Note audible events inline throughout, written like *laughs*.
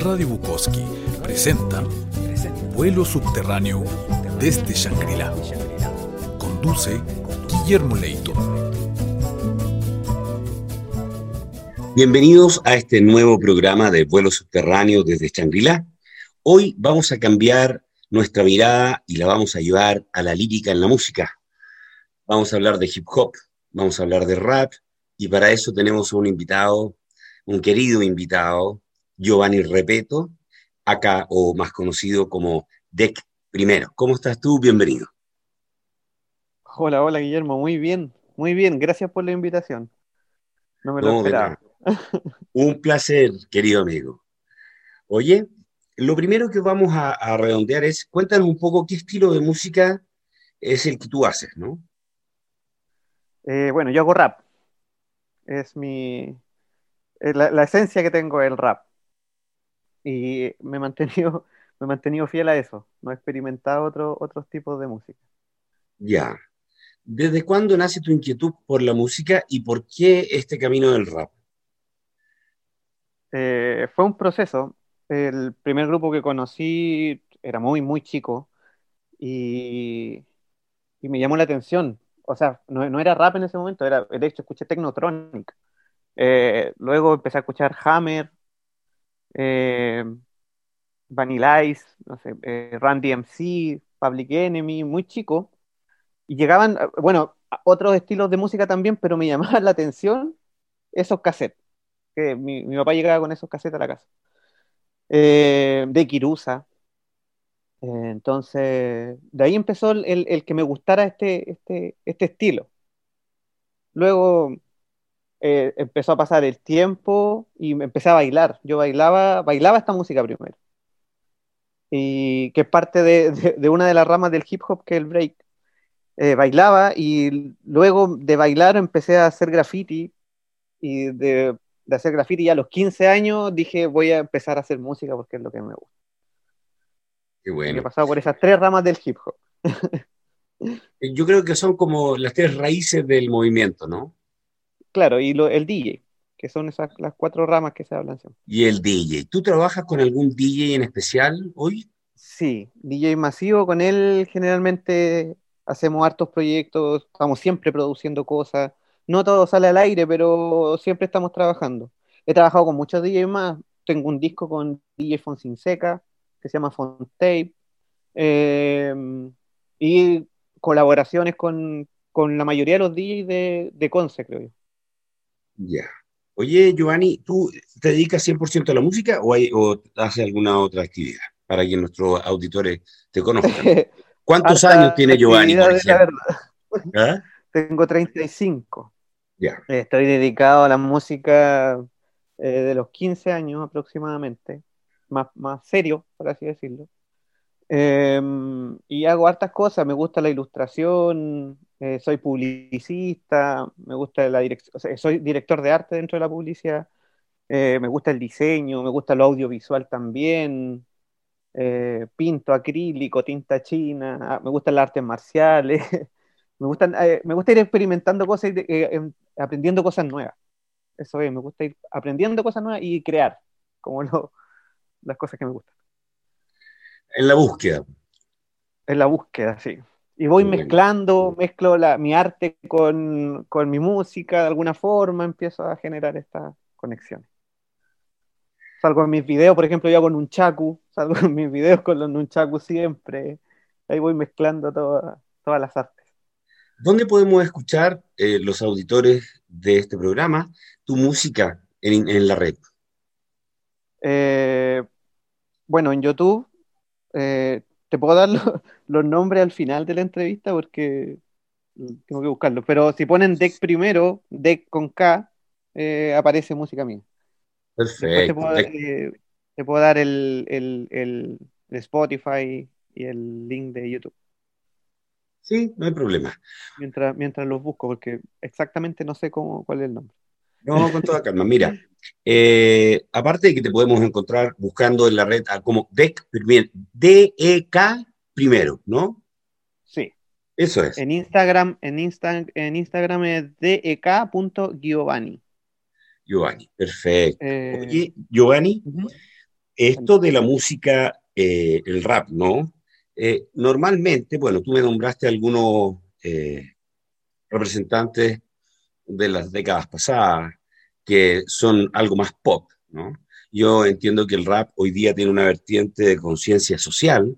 Radio Bukowski presenta Vuelo Subterráneo desde Shangri-La. Conduce Guillermo Leito. Bienvenidos a este nuevo programa de Vuelo Subterráneo desde Shangri-La. Hoy vamos a cambiar nuestra mirada y la vamos a llevar a la lírica en la música. Vamos a hablar de hip hop, vamos a hablar de rap y para eso tenemos un invitado, un querido invitado, Giovanni Repeto, acá o más conocido como Deck Primero. ¿Cómo estás tú? Bienvenido. Hola, hola Guillermo, muy bien, muy bien, gracias por la invitación. No me lo esperaba. Un placer, querido amigo. Oye, lo primero que vamos a, redondear es, cuéntanos un poco qué estilo de música es el que tú haces, ¿no? Eh, bueno, yo hago rap. Es mi... la, esencia que tengo es el rap. Y me he mantenido, *laughs* me he mantenido fiel a eso. No he experimentado otro, otros tipos de música. Ya. ¿Desde cuándo nace tu inquietud por la música y por qué este camino del rap? Eh, fue un proceso. El primer grupo que conocí era muy, muy chico y, me llamó la atención. O sea, no, era rap en ese momento, era, de hecho, escuché Technotronic. Eh, luego empecé a escuchar Hammer, eh, Vanilla Ice, no sé, eh, Randy MC, Public Enemy, muy chico. Y llegaban, bueno, otros estilos de música también, pero me *laughs* llamaban la atención esos cassettes. Que mi, papá llegaba con esos cassettes a la casa. Eh, de Kirusa. Eh, entonces, de ahí empezó el, que me gustara este, este, este estilo. Luego eh, empezó a pasar el tiempo y empecé a bailar. Yo bailaba, bailaba esta música primero. Y que es parte de, una de las ramas del hip hop que es el break. bailaba y luego de bailar empecé a hacer graffiti y de de hacer graffiti ya a los 15 años dije voy a empezar a hacer música porque es lo que me gusta. Qué bueno. he pasado por esas tres ramas del hip hop. *laughs* Yo creo que son como las tres raíces del movimiento, ¿no? Claro, y lo, el DJ, que son esas las cuatro ramas que se hablan siempre. Y el DJ. ¿Tú trabajas con algún DJ en especial hoy? Sí, DJ masivo, con él generalmente hacemos hartos proyectos, estamos siempre produciendo cosas no todo sale al aire, pero siempre estamos trabajando. He trabajado con muchos DJs más. Tengo un disco con DJ Fonsinseca, que se llama Fontape. Eh, y colaboraciones con, la mayoría de los DJs de, de Conce, creo yo. Ya. Oye, Giovanni, ¿tú te dedicas 100% a la música o, hay, o haces alguna otra actividad para que nuestros auditores te conozcan? *laughs* ¿Cuántos años tiene Giovanni? ¿Ah? *laughs* Tengo 35. Estoy dedicado a la música eh, de los 15 años aproximadamente, más, más serio, por así decirlo. Em, y hago hartas cosas, me gusta la ilustración, eh, soy publicista, me gusta la dirección, soy director de arte dentro de la publicidad, eh, me gusta el diseño, me gusta lo audiovisual también, pinto acrílico, tinta china, ah, me gustan las artes marciales, *laughs* me, gustan, me gusta ir experimentando cosas, em, aprendiendo cosas nuevas. Eso es, me gusta ir aprendiendo cosas nuevas y crear, como lo, las cosas que me gustan. En la búsqueda. En la búsqueda, sí. Y voy mezclando, mezclo la, mi arte con, con, mi música de alguna forma, empiezo a generar estas conexiones. Salgo en mis videos, por ejemplo, yo hago un chaku, *laughs* salgo en mis videos con los nunchaku siempre. Ahí voy mezclando todas las artes. ¿Dónde podemos escuchar eh, los auditores de este programa tu música en, la red? Eh, bueno, en YouTube eh, te puedo dar los nombres al final de la entrevista porque tengo que buscarlo. Pero si ponen Deck primero, Deck con K, aparece música mía. Perfecto. Te puedo, dar el, el Spotify y el link de YouTube. Sí, no hay problema. Mientras, mientras los busco, porque exactamente no sé cómo, cuál es el nombre. No, con toda calma. Mira, eh, aparte de que te podemos encontrar buscando en la red como DEC, D-E-K primero, ¿no? Sí. Eso es. En Instagram, en, en Instagram es dek.giovanni. Giovanni, perfecto. Eh, Oye, Giovanni, Esto de la música, eh, el rap, ¿no? Normalmente, bueno, tú me nombraste algunos representantes de las décadas pasadas que son algo más pop, ¿no? Yo entiendo que el rap hoy día tiene una vertiente de conciencia social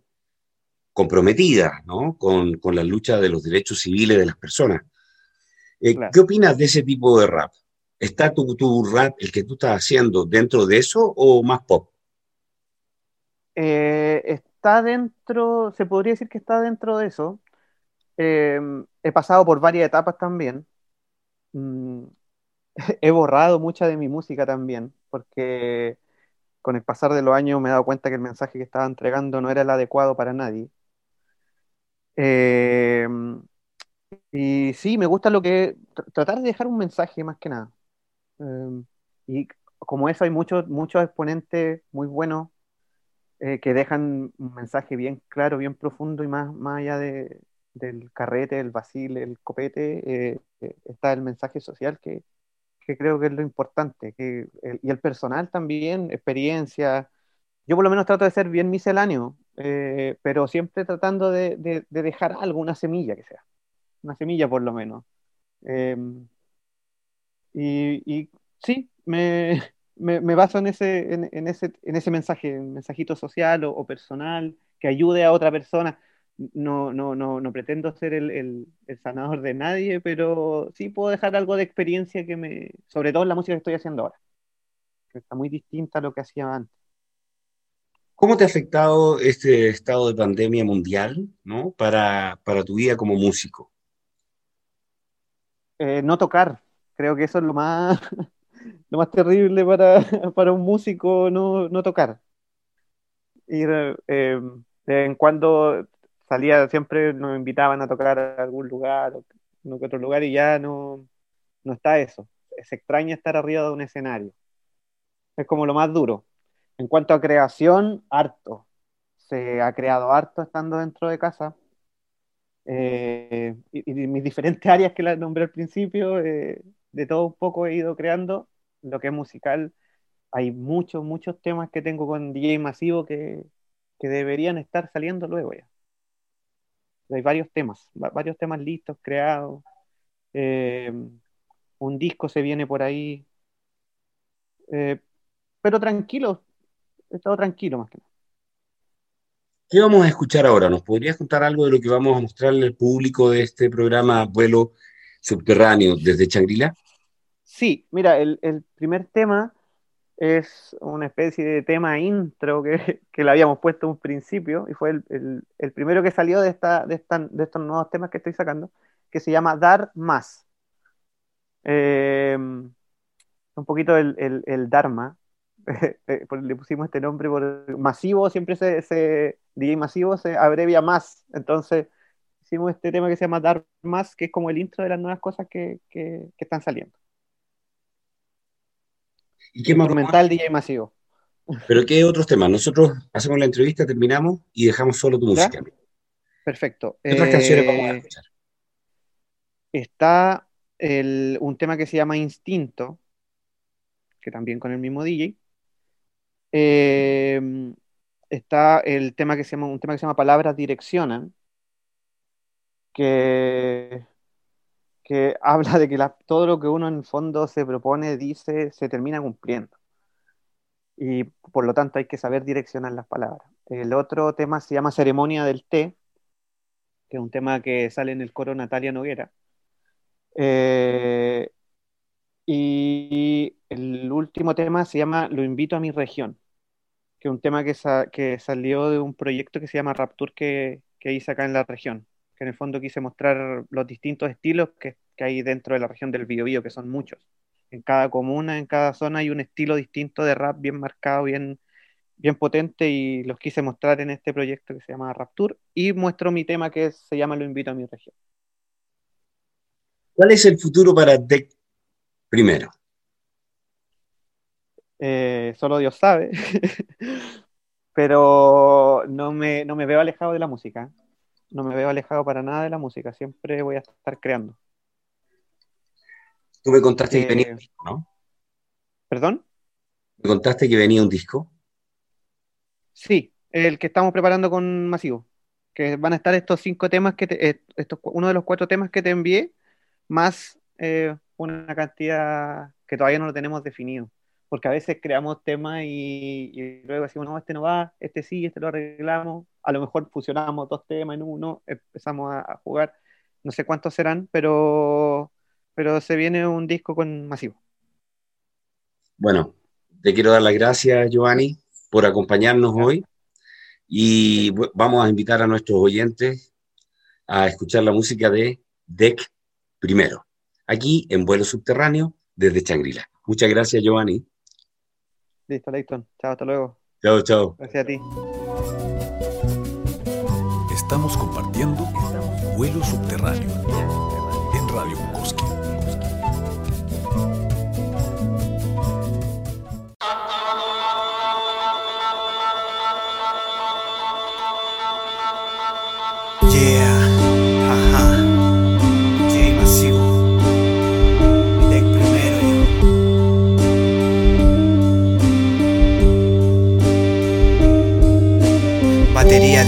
comprometida, ¿no? Con, con, la lucha de los derechos civiles de las personas. ¿Qué opinas de ese tipo de rap? ¿Está tu, tu, rap, el que tú estás haciendo, dentro de eso o más pop? Eh, está dentro, se podría decir que está dentro de eso. Em, he pasado por varias etapas también. Mm, *laughs* he borrado mucha de mi música también, porque con el pasar de los años me he dado cuenta que el mensaje que estaba entregando no era el adecuado para nadie. Em, y sí, me gusta lo que. tratar de dejar un mensaje más que nada. Em, y como eso hay muchos, muchos exponentes muy buenos eh, que dejan un mensaje bien claro, bien profundo y más, más allá de, del carrete, el vacile, el copete, eh, eh, está el mensaje social que, que, creo que es lo importante. Y el personal también, experiencia. Yo por lo menos trato de ser bien misceláneo, pero siempre tratando de, de, dejar algo, una semilla que sea, una semilla por lo menos. Em, y, sí, *laughs* me, me, baso en ese, en, ese, en ese mensaje, mensajito social o, personal que ayude a otra persona. No, no, no, no pretendo ser el, el, sanador de nadie, pero sí puedo dejar algo de experiencia que me, sobre todo en la música que estoy haciendo ahora, que está muy distinta a lo que hacía antes. ¿Cómo te ha afectado este estado de pandemia mundial ¿no? para, para tu vida como músico? Eh, no tocar, creo que eso es lo más, *laughs* lo más terrible para, *laughs* para un músico no, no tocar. Ir, eh, de en cuando salía, siempre nos invitaban a tocar a algún lugar, no que otro lugar, y ya no, no está eso. Se extraña estar arriba de un escenario. Es como lo más duro. En cuanto a creación, harto. Se ha creado harto estando dentro de casa. Eh, y, mis diferentes *laughs* áreas que las nombré al principio, eh, de todo un poco he ido creando lo que es musical, hay muchos, muchos temas que tengo con DJ Masivo que, deberían estar saliendo luego ya. Hay varios temas, varios temas listos, creados. Eh, un disco se viene por ahí. Eh, pero tranquilo, he estado tranquilo más que nada. ¿Qué vamos a escuchar ahora? ¿Nos podrías contar algo de lo que vamos a mostrarle al público de este programa Vuelo Subterráneo desde Changrila? Sí, mira, el, primer tema es una especie de tema intro que, *laughs* que le habíamos puesto un principio y fue el, primero que salió de, esta, de, de, estos nuevos temas que estoy sacando, que se llama Dar Más. Em, un poquito el, Dharma, *laughs* eh, le pusimos este nombre por masivo, siempre se, se, DJ masivo se abrevia más, entonces hicimos este tema que se llama Dar Más, que es como el intro de las nuevas cosas que están saliendo. ¿Y qué más? Instrumental DJ masivo. Pero ¿qué otros temas? Nosotros hacemos la entrevista, terminamos y dejamos solo tu música. Perfecto. ¿Qué otras canciones vamos a eh, escuchar? Está un tema que se llama Instinto, que también con el mismo DJ. Eh, está el tema que se llama, un tema que se llama Palabras Direccionan, que que *laughs* habla de que todo lo que uno en fondo se propone, dice, se termina cumpliendo. Y por lo tanto hay que saber direccionar las palabras. El otro tema se llama Ceremonia del Té, que es un tema que sale en el coro Natalia Noguera. Eh, y el último tema se llama Lo invito a mi región, que es un tema que, que salió de un proyecto que se llama Rapture que, que hice acá en la región que en el fondo quise mostrar los distintos estilos que, hay dentro de la región del Biobío, que son muchos. En cada comuna, en cada zona hay un estilo distinto de rap bien marcado, bien, bien potente y los quise mostrar en este proyecto que se llama Rapture y muestro mi tema que se llama Lo invito a mi región. ¿Cuál es el futuro para DEC primero? Eh, solo Dios sabe, *laughs* pero no me, no me veo alejado de la música no me veo alejado para nada de la música, siempre voy a estar creando. Tú me contaste que venía un eh, disco, ¿no? ¿Perdón? ¿Me contaste que venía un disco? Sí, el que estamos preparando con Masivo. Que van a estar estos cinco temas que te, eh, estos, uno de los cuatro temas que te envié, más eh, una cantidad que todavía no lo tenemos definido. Porque a veces creamos temas y, luego decimos, no, este no va, este sí, este lo arreglamos. A lo mejor fusionamos dos temas en uno, empezamos a, jugar. No sé cuántos serán, pero, pero se viene un disco con masivo. Bueno, te quiero dar las gracias, Giovanni, por acompañarnos hoy. Y vamos a invitar a nuestros oyentes a escuchar la música de Deck primero, aquí en vuelo subterráneo desde Changrila. Muchas gracias, Giovanni. Listo, Leighton. Chao, hasta luego. Chao, chao. Gracias a ti. Estamos compartiendo vuelo subterráneo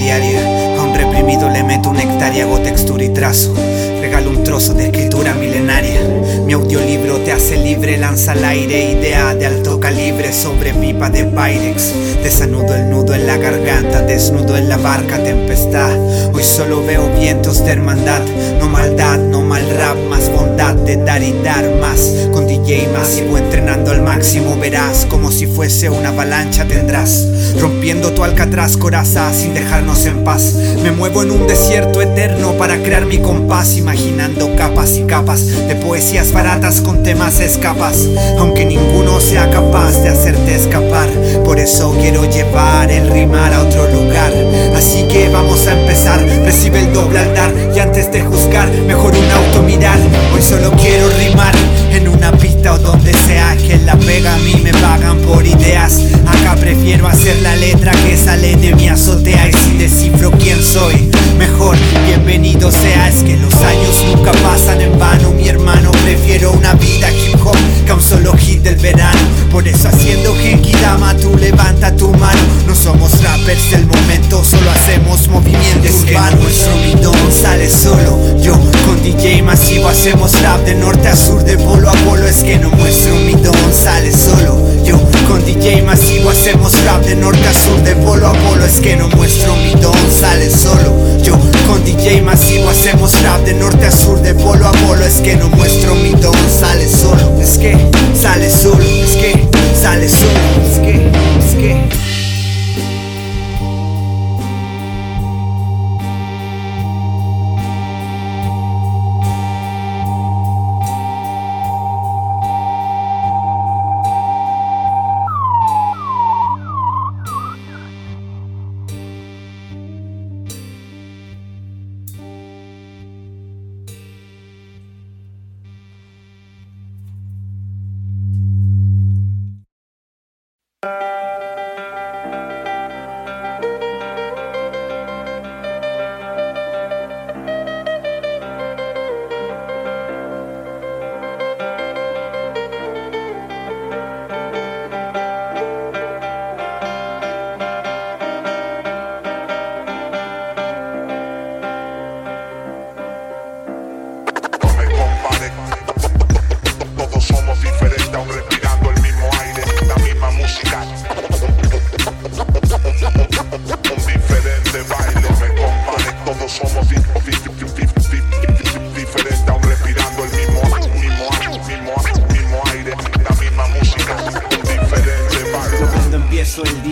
diaria. A un reprimido le meto una hectárea, hago textura y trazo. Regalo un trozo de escritura milenaria. Mi audiolibro te hace libre, lanza al aire idea de alto calibre sobre pipa de Pyrex. Desanudo el nudo en la garganta, desnudo en la barca, tempestad. Hoy solo veo vientos de hermandad, no maldad, no mal rap, más de dar y dar más. Con DJ masivo entrenando al máximo, verás como si fuese una avalancha tendrás. Rompiendo tu alcatraz coraza sin dejarnos en paz. Me muevo en un desierto eterno para crear mi compás, imaginando capas y capas de poesías baratas con temas escapas. Aunque ninguno sea capaz de hacerte escapar, por eso quiero llevar el rimar a otro lugar. Así que vamos a empezar. Recibe el doble altar y antes de juzgar, mejor un auto mirar. Solo quiero rimar en una pista o donde sea que la pega a mí me pagan por ideas. Acá prefiero hacer la letra que sale de mi azotea y si descifro quién soy, mejor bienvenido sea. Es que los años nunca pasan en vano, mi hermano. Prefiero una vida hip hop que un solo hit del verano. Por eso haciendo Genki Dama, tú levanta tu mano. No somos rappers del momento, solo hacemos en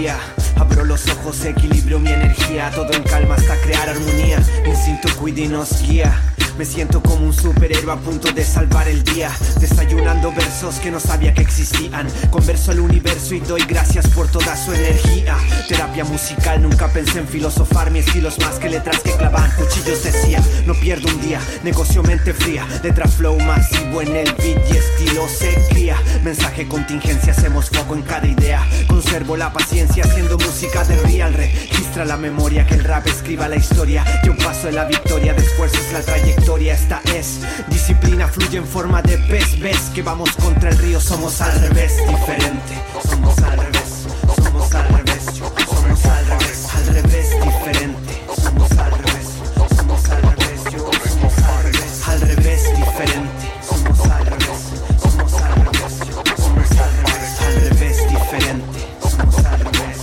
filosofar, mi estilo es más que letras que clavan cuchillos decía, no pierdo un día, negocio mente fría, letra flow masivo en el beat y estilo se cría, mensaje contingencia, hacemos foco en cada idea, conservo la paciencia haciendo música de real, registra la memoria que el rap escriba la historia, yo paso de la victoria, de esfuerzos la trayectoria, historia esta es Disciplina fluye en forma de pez Ves que vamos contra el río, somos al revés Diferente, somos al revés Somos al revés, somos al revés Al revés, diferente Somos al revés, somos al revés Somos al revés, al revés, diferente Somos al revés, somos al revés Somos al revés, al revés, diferente Somos al revés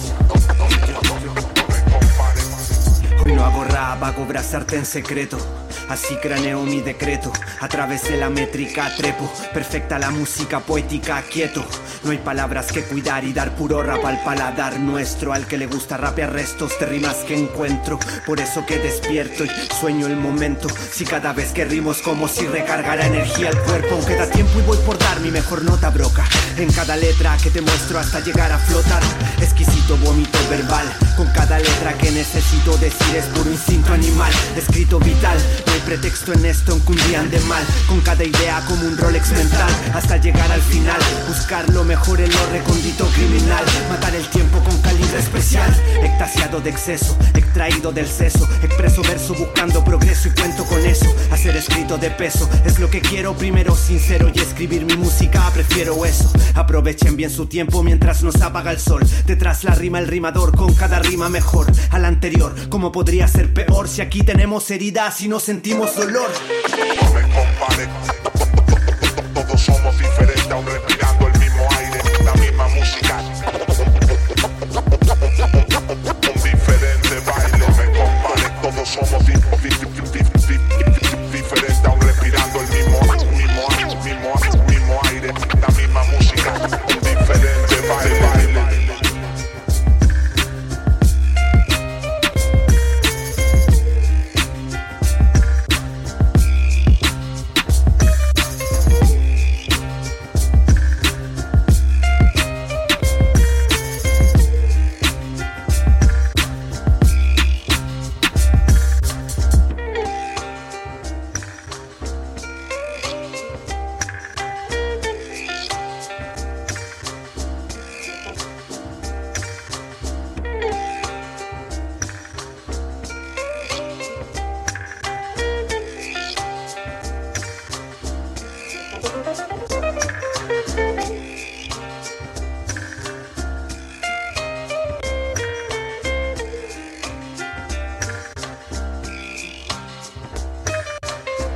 Hoy no hago rap, hago brazarte en secreto Así craneo mi decreto, a través de la métrica trepo. Perfecta la música poética, quieto. No hay palabras que cuidar y dar puro rap al paladar nuestro. Al que le gusta rapear restos de rimas que encuentro. Por eso que despierto y sueño el momento. Si cada vez que rimos como si recargara energía el cuerpo. Aunque da tiempo y voy por dar mi mejor nota broca. En cada letra que te muestro hasta llegar a flotar. Exquisito vómito verbal. Con cada letra que necesito decir es puro instinto animal. Escrito vital, no hay pretexto en esto, en que un día ande mal. Con cada idea como un Rolex mental. Hasta llegar al final, buscar lo mejor en lo recondito criminal. Matar el tiempo con calibre especial. Extasiado de exceso, extraído del seso. Expreso verso buscando progreso y cuento con eso. Hacer escrito de peso es lo que quiero primero, sincero. Y escribir mi música, prefiero eso. Aprovechen bien su tiempo mientras nos apaga el sol. Detrás la rima, el rimador con cada rima mejor a la anterior. ¿Cómo podría ser peor si aquí tenemos heridas y no sentimos dolor? No me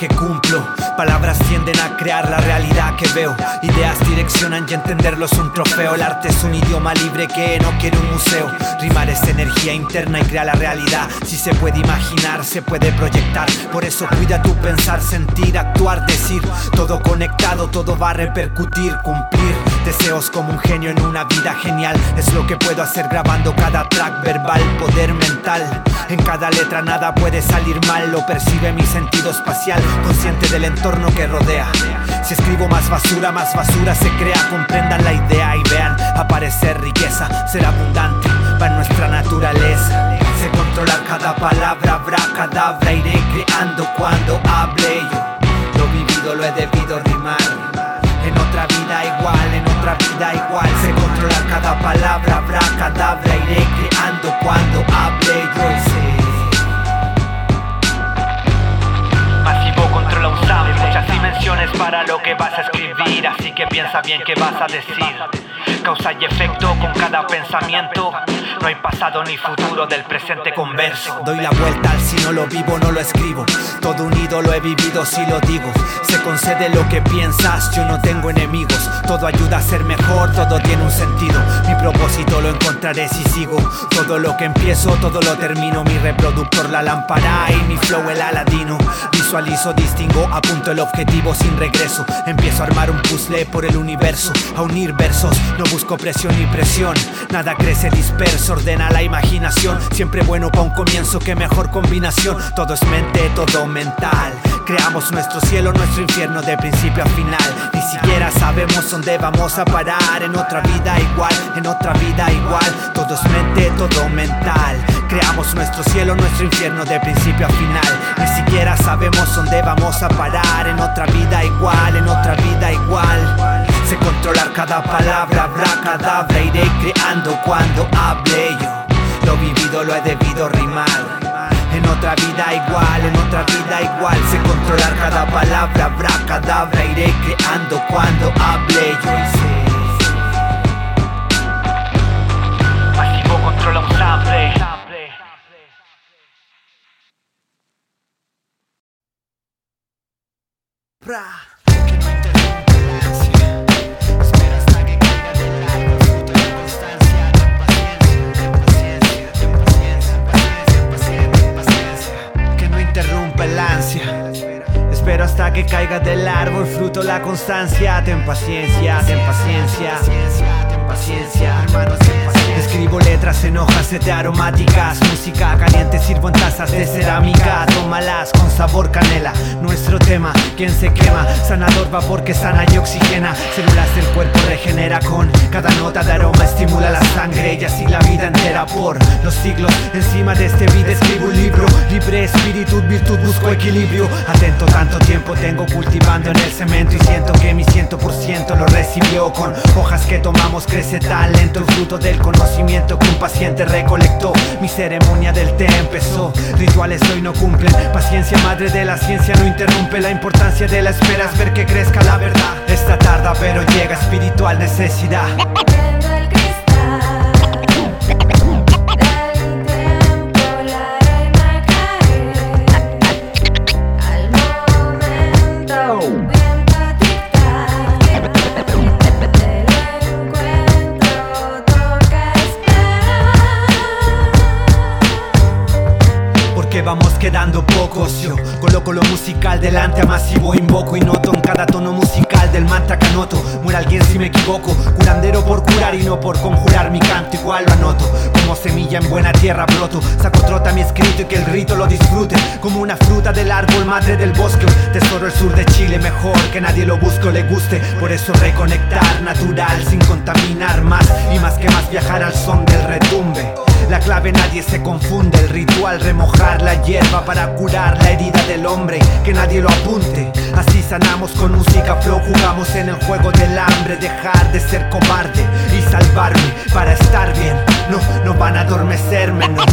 que cumplo. Palabras tienden a crear la realidad que veo. Ideas direccionan y entenderlo es un trofeo. El arte es un idioma libre que no quiere un museo. Rimar es energía interna y crea la realidad. Si se puede imaginar, se puede proyectar. Por eso cuida tu pensar, sentir, actuar, decir. Todo conectado, todo va a repercutir, cumplir. Deseos como un genio en una vida genial. Es lo que puedo hacer grabando cada track verbal, poder mental. En cada letra nada puede salir mal, lo percibe mi sentido espacial, consciente del entorno que rodea. Si escribo más basura, más basura se crea, comprendan la idea y vean aparecer riqueza, ser abundante, en nuestra naturaleza. Se controlar cada palabra, habrá cadabra, iré creando cuando hable yo. Lo vivido lo he debido rimar. En otra vida igual, en otra vida igual Se controla cada palabra, habrá cadabra Iré creando cuando Para lo que vas a escribir Así que piensa bien qué vas a decir. Causa y efecto con cada pensamiento No hay pasado ni futuro del presente converso. Doy la vuelta al si no lo vivo no lo escribo. Todo unido lo he vivido si lo digo. Se concede lo que piensas, yo no tengo enemigos. Todo ayuda a ser mejor, todo tiene un sentido. Mi propósito lo encontraré si sigo. Todo lo que empiezo, todo lo termino. Mi reproductor, la lámpara y mi flow el aladino. Visualizo, distingo, apunto el objetivo sin regreso. Empiezo a armar un puzzle por el universo A unir versos, no busco presión ni presión Nada crece disperso, ordena la imaginación. Siempre bueno para un comienzo, que mejor combinación. Todo es mente, todo mental. Creamos nuestro cielo, nuestro infierno de principio a final. Ni siquiera sabemos dónde vamos a parar. En otra vida igual, en otra vida igual. Todo es mente, todo mental. Creamos nuestro cielo, nuestro infierno de principio a final. Ni siquiera sabemos dónde vamos a parar. En otra vida igual, en otra vida igual cada palabra, habrá cadabra Iré creando cuando hable yo. Lo vivido lo he debido rimar. En otra vida igual, en otra vida igual. Sé controlar cada palabra, habrá cadabra Iré creando cuando hable Yo. Hice Pasivo controla un sable constancia. Ten paciencia, ten paciencia, Letras en hojas de aromáticas, música caliente sirvo en tazas de cerámica. Tómalas con sabor canela. Nuestro tema, quien se quema, sanador va porque sana y oxigena. Células del cuerpo regenera con cada nota de aroma, estimula la sangre y así la vida entera por los siglos. Encima de este vida escribo un libro, libre espíritu, virtud, busco equilibrio. Atento, tanto tiempo tengo cultivando en el cemento y siento que mi ciento por ciento lo recibió con hojas que tomamos, crece tan lento el fruto del conocimiento que paciente recolectó. Mi ceremonia del té empezó, rituales hoy no cumplen. Paciencia, madre de la ciencia, no interrumpe la importancia de la espera, es ver que crezca la verdad. Esta tarda, pero llega espiritual necesidad. Quedando pocos Yo coloco lo musical delante a masivo Invoco y noto en cada tono musical del mantra que anoto. Muera alguien si me equivoco Curandero por curar y no por conjurar Mi canto igual lo anoto. Como semilla en buena tierra broto Saco trota mi escrito y que el grito lo disfrute. Como una fruta del árbol, madre del bosque Tesoro el sur de Chile, mejor que nadie lo busque o le guste. Por eso reconectar natural sin contaminar más Y más que más viajar al son del retumbe la clave nadie se confunde, el ritual remojar la hierba para curar la herida del hombre, que nadie lo apunte. Así sanamos con música flow, jugamos en el juego del hambre, dejar de ser cobarde y salvarme para estar bien. No, no van a adormecerme, no.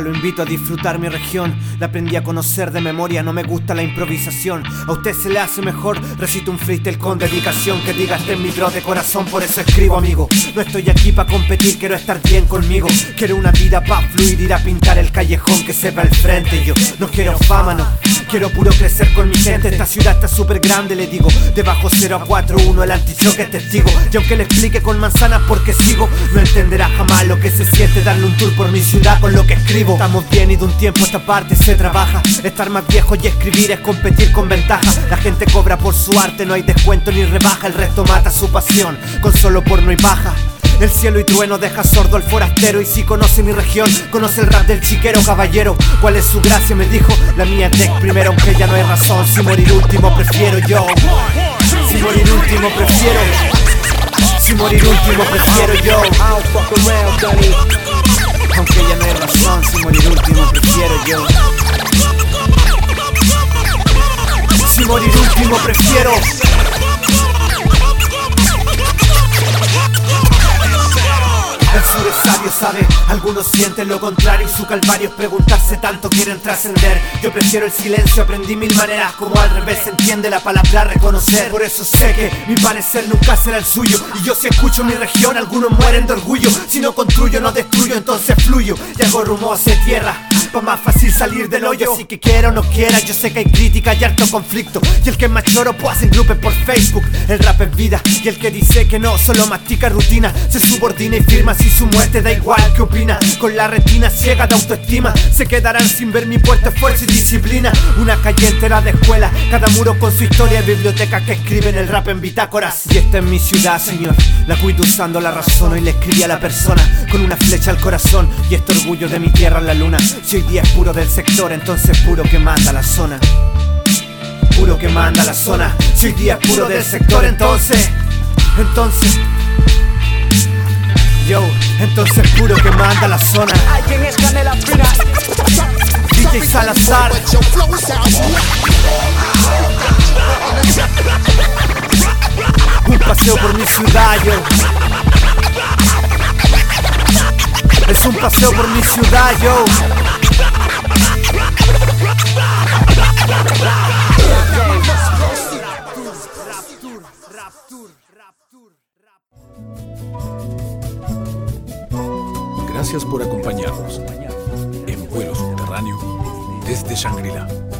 Lo invito a disfrutar mi región. La aprendí a conocer de memoria, no me gusta la improvisación. A usted se le hace mejor, recito un freestyle con dedicación. Que diga este mi bro de corazón, por eso escribo, amigo. No estoy aquí para competir, quiero estar bien conmigo. Quiero una vida pa' fluir, ir a pintar el callejón que sepa el frente. Yo no quiero fama, no. Quiero puro crecer con mi gente. Esta ciudad está súper grande, le digo. De bajo 0 a 4, 1, el antichoque es testigo. Y aunque le explique con manzanas porque sigo, no entenderá jamás lo que se siente darle un tour por mi ciudad con lo que escribo. Estamos bien y de un tiempo esta parte se trabaja. Estar más viejo y escribir es competir con ventaja. La gente cobra por su arte, no hay descuento ni rebaja. El resto mata su pasión con solo porno y paja. El cielo y trueno deja sordo al forastero Y si conoce mi región, conoce el rap del chiquero caballero. ¿Cuál es su gracia? Me dijo, la mía es primero Aunque ya no hay razón, si morir último prefiero yo. Si morir último prefiero. Si morir último prefiero yo. Aunque ya no hay razón, si morir último prefiero yo. Si morir último prefiero sur es sabe Algunos sienten lo contrario y su calvario es preguntarse tanto quieren trascender. Yo prefiero el silencio, aprendí mil maneras como al revés entiende la palabra reconocer. Por eso sé que mi parecer nunca será el suyo. Y yo si escucho mi región, algunos mueren de orgullo. Si no construyo, no destruyo, entonces fluyo. Y hago rumbo hacia tierra. Pa' más fácil salir del hoyo. Así que quiera o no quiera, yo sé que hay crítica y harto conflicto. Y el que más choro pues hacen grupos por Facebook. El rap es vida Y el que dice que no, solo mastica rutina. Se subordina y firma si su muerte da igual ¿Qué opina? Con la retina ciega de autoestima Se quedarán sin ver mi puerto esfuerzo y disciplina. Una calle entera de escuela Cada muro con su historia y biblioteca que escriben el rap en bitácoras. Y esta es mi ciudad, señor La cuido usando la razón. Hoy le escribí a la persona Con una flecha al corazón. Y este orgullo de mi tierra en la luna hoy día es puro del sector Entonces puro que manda la zona. Puro que manda la zona. Si hoy día es puro del sector Entonces Entonces. Yo, entonces puro que manda la zona. Alguien es canela fina. DJ Salazar. Un paseo por mi ciudad, yo. Es un paseo por mi ciudad, yo Gracias por acompañarnos en vuelo subterráneo desde Shangri-La.